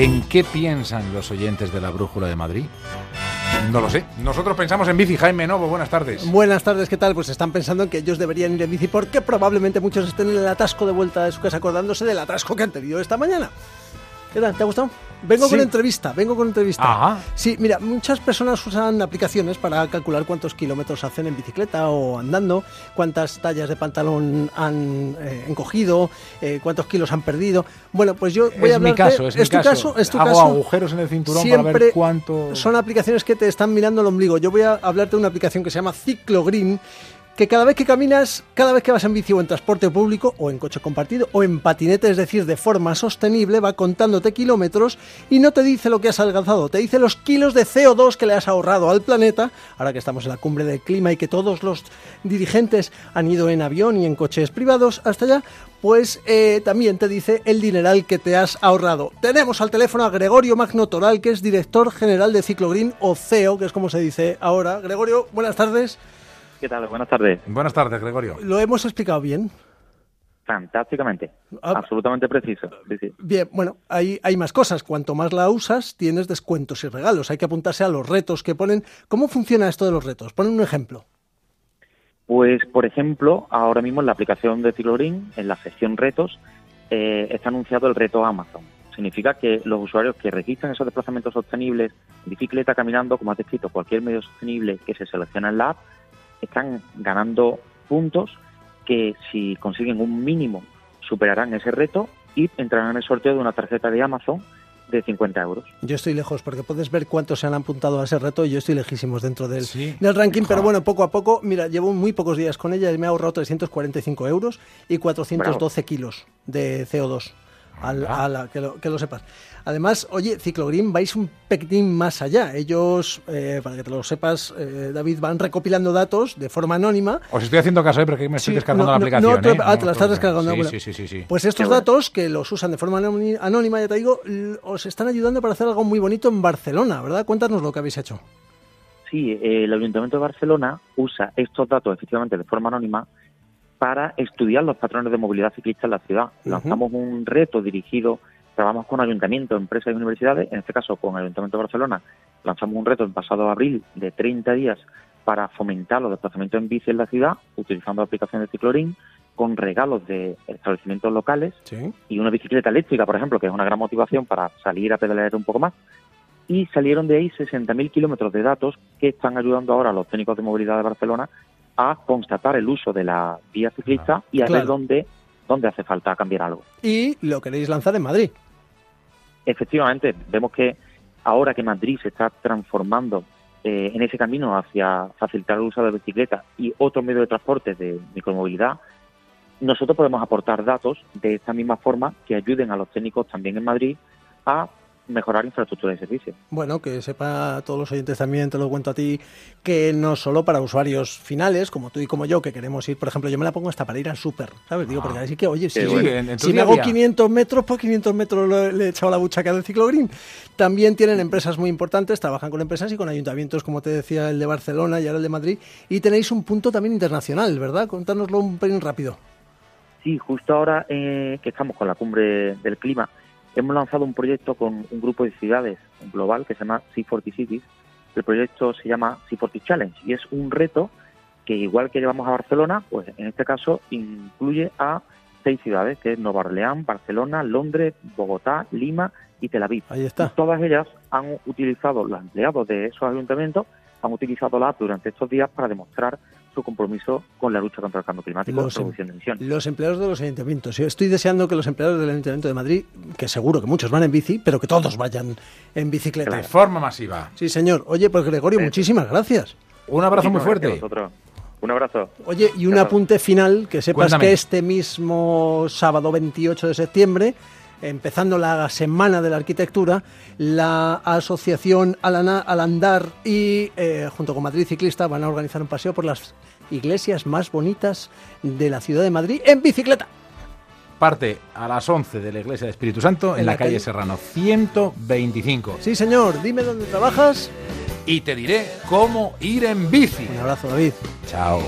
¿En qué piensan los oyentes de la Brújula de Madrid? No lo sé. Nosotros pensamos en bici. Jaime Novo, buenas tardes. Buenas tardes, ¿qué tal? Pues están pensando en que ellos deberían ir en bici porque probablemente muchos estén en el atasco de vuelta de su casa acordándose del atasco que han tenido esta mañana. ¿Qué tal? ¿Te ha gustado? Vengo Sí. con entrevista, vengo con entrevista. Ajá. Sí, mira, muchas personas usan aplicaciones para calcular cuántos kilómetros hacen en bicicleta o andando, cuántas tallas de pantalón han eh, encogido, eh, cuántos kilos han perdido. Bueno, pues yo voy es a mi hablarte... caso, es, mi tu caso, es tu Hago caso. agujeros en el cinturón para ver Siempre cuánto... Son aplicaciones que te están mirando el ombligo. Yo voy a hablarte de una aplicación que se llama Ciclogreen, que cada vez que caminas, cada vez que vas en bici o en transporte público o en coche compartido o en patinete, es decir, de forma sostenible, va contándote kilómetros y no te dice lo que has alcanzado, te dice los kilos de CO2 que le has ahorrado al planeta, ahora que estamos en la cumbre del clima y que todos los dirigentes han ido en avión y en coches privados hasta allá, pues eh, también te dice el dineral que te has ahorrado. Tenemos al teléfono a Gregorio Magno Toral, que es director general de Ciclogreen o CEO, que es como se dice ahora. Gregorio, buenas tardes. ¿Qué tal? Buenas tardes. Buenas tardes, Gregorio. ¿Lo hemos explicado bien? Fantásticamente. Ah. Absolutamente preciso. Sí, sí. Bien, bueno, hay, hay más cosas. Cuanto más la usas, tienes descuentos y regalos. Hay que apuntarse a los retos que ponen. ¿Cómo funciona esto de los retos? Ponen un ejemplo. Pues, por ejemplo, ahora mismo en la aplicación de Ciclogreen, en la sección retos, eh, está anunciado el reto Amazon. Significa que los usuarios que registran esos desplazamientos sostenibles, bicicleta, caminando, como has descrito, cualquier medio sostenible que se selecciona en la app, están ganando puntos que si consiguen un mínimo superarán ese reto y entrarán en el sorteo de una tarjeta de Amazon de 50 euros. Yo estoy lejos porque puedes ver cuántos se han apuntado a ese reto y yo estoy lejísimos dentro del, Sí. del ranking. Pero Ja. bueno, poco a poco, mira, llevo muy pocos días con ella y me ha ahorrado 345 euros y 412 kilos de CO2. Al, Anda. a la- que, lo, que lo sepas. Además, oye, Ciclogreen vais un pelín más allá. Ellos, eh, para que te lo sepas, eh, David, van recopilando datos de forma anónima Os estoy haciendo caso, ¿eh? porque me estoy Sí, descargando no, la no, aplicación. no, te- ¿eh? ah, te la estás no, descargando, Sí, sí, sí, sí, sí. Pues estos datos, que los usan de forma anóni- anónima, ya te digo, os están ayudando para hacer algo muy bonito en Barcelona, ¿verdad? Cuéntanos lo que habéis hecho. Sí, eh, el Ayuntamiento de Barcelona usa estos datos efectivamente de forma anónima para estudiar los patrones de movilidad ciclista en la ciudad. Lanzamos un reto dirigido, trabajamos con ayuntamientos, empresas y universidades, en este caso con el Ayuntamiento de Barcelona, lanzamos un reto el pasado abril de 30 días para fomentar los desplazamientos en bici en la ciudad, utilizando la aplicación de Ciclorín, con regalos de establecimientos locales Sí. y una bicicleta eléctrica, por ejemplo, que es una gran motivación para salir a pedalear un poco más. Y salieron de ahí 60.000 kilómetros de datos que están ayudando ahora a los técnicos de movilidad de Barcelona a constatar el uso de la vía ciclista y a Claro. ver dónde, dónde hace falta cambiar algo. Y lo queréis lanzar en Madrid. Efectivamente, vemos que ahora que Madrid se está transformando eh, en ese camino hacia facilitar el uso de la bicicleta y otros medios de transporte de micromovilidad, nosotros podemos aportar datos de esta misma forma que ayuden a los técnicos también en Madrid a mejorar infraestructura de servicio. Bueno, que sepa todos los oyentes también, te lo cuento a ti, que no solo para usuarios finales, como tú y como yo, que queremos ir, por ejemplo, yo me la pongo hasta para ir al súper, ¿sabes? Digo, porque así que, oye, Sí, en- en si me hago día. 500 metros, pues 500 metros lo- le he echado la buchaca del ciclogreen. También tienen empresas muy importantes, trabajan con empresas y con ayuntamientos, como te decía, el de Barcelona y ahora el de Madrid. Y tenéis un punto también internacional, ¿verdad? Contárnoslo un pelín rápido. Sí, justo ahora eh, que estamos con la cumbre del clima, hemos lanzado un proyecto con un grupo de ciudades global que se llama C40 Cities. El proyecto se llama C40 Challenge y es un reto que igual que llevamos a Barcelona, pues en este caso incluye a seis ciudades, que es Nueva Orleans, Barcelona, Londres, Bogotá, Lima y Tel Aviv. Ahí Y está. todas ellas han utilizado, los empleados de esos ayuntamientos, han utilizado la app durante estos días para demostrar su compromiso con la lucha contra el cambio climático Los y reducción de emisiones. Los empleados de los ayuntamientos. Yo estoy deseando que los empleados del Ayuntamiento de Madrid, que seguro que muchos van en bici, pero que todos vayan en bicicleta. De forma masiva. Sí, señor. Oye, pues Gregorio, Sí. muchísimas gracias. Un abrazo muy fuerte. Un abrazo. Oye, y un apunte final, que sepas Cuéntame. que este mismo sábado 28 de septiembre, empezando la semana de la arquitectura, la asociación Alana- Al Andar y eh, junto con Madrid Ciclista van a organizar un paseo por las iglesias más bonitas de la ciudad de Madrid en bicicleta. Parte a las 11 de la Iglesia de Espíritu Santo en, En la, calle, calle- Serrano 125. Sí, señor, dime dónde trabajas. Y te diré cómo ir en bici. Un abrazo, David. Chao.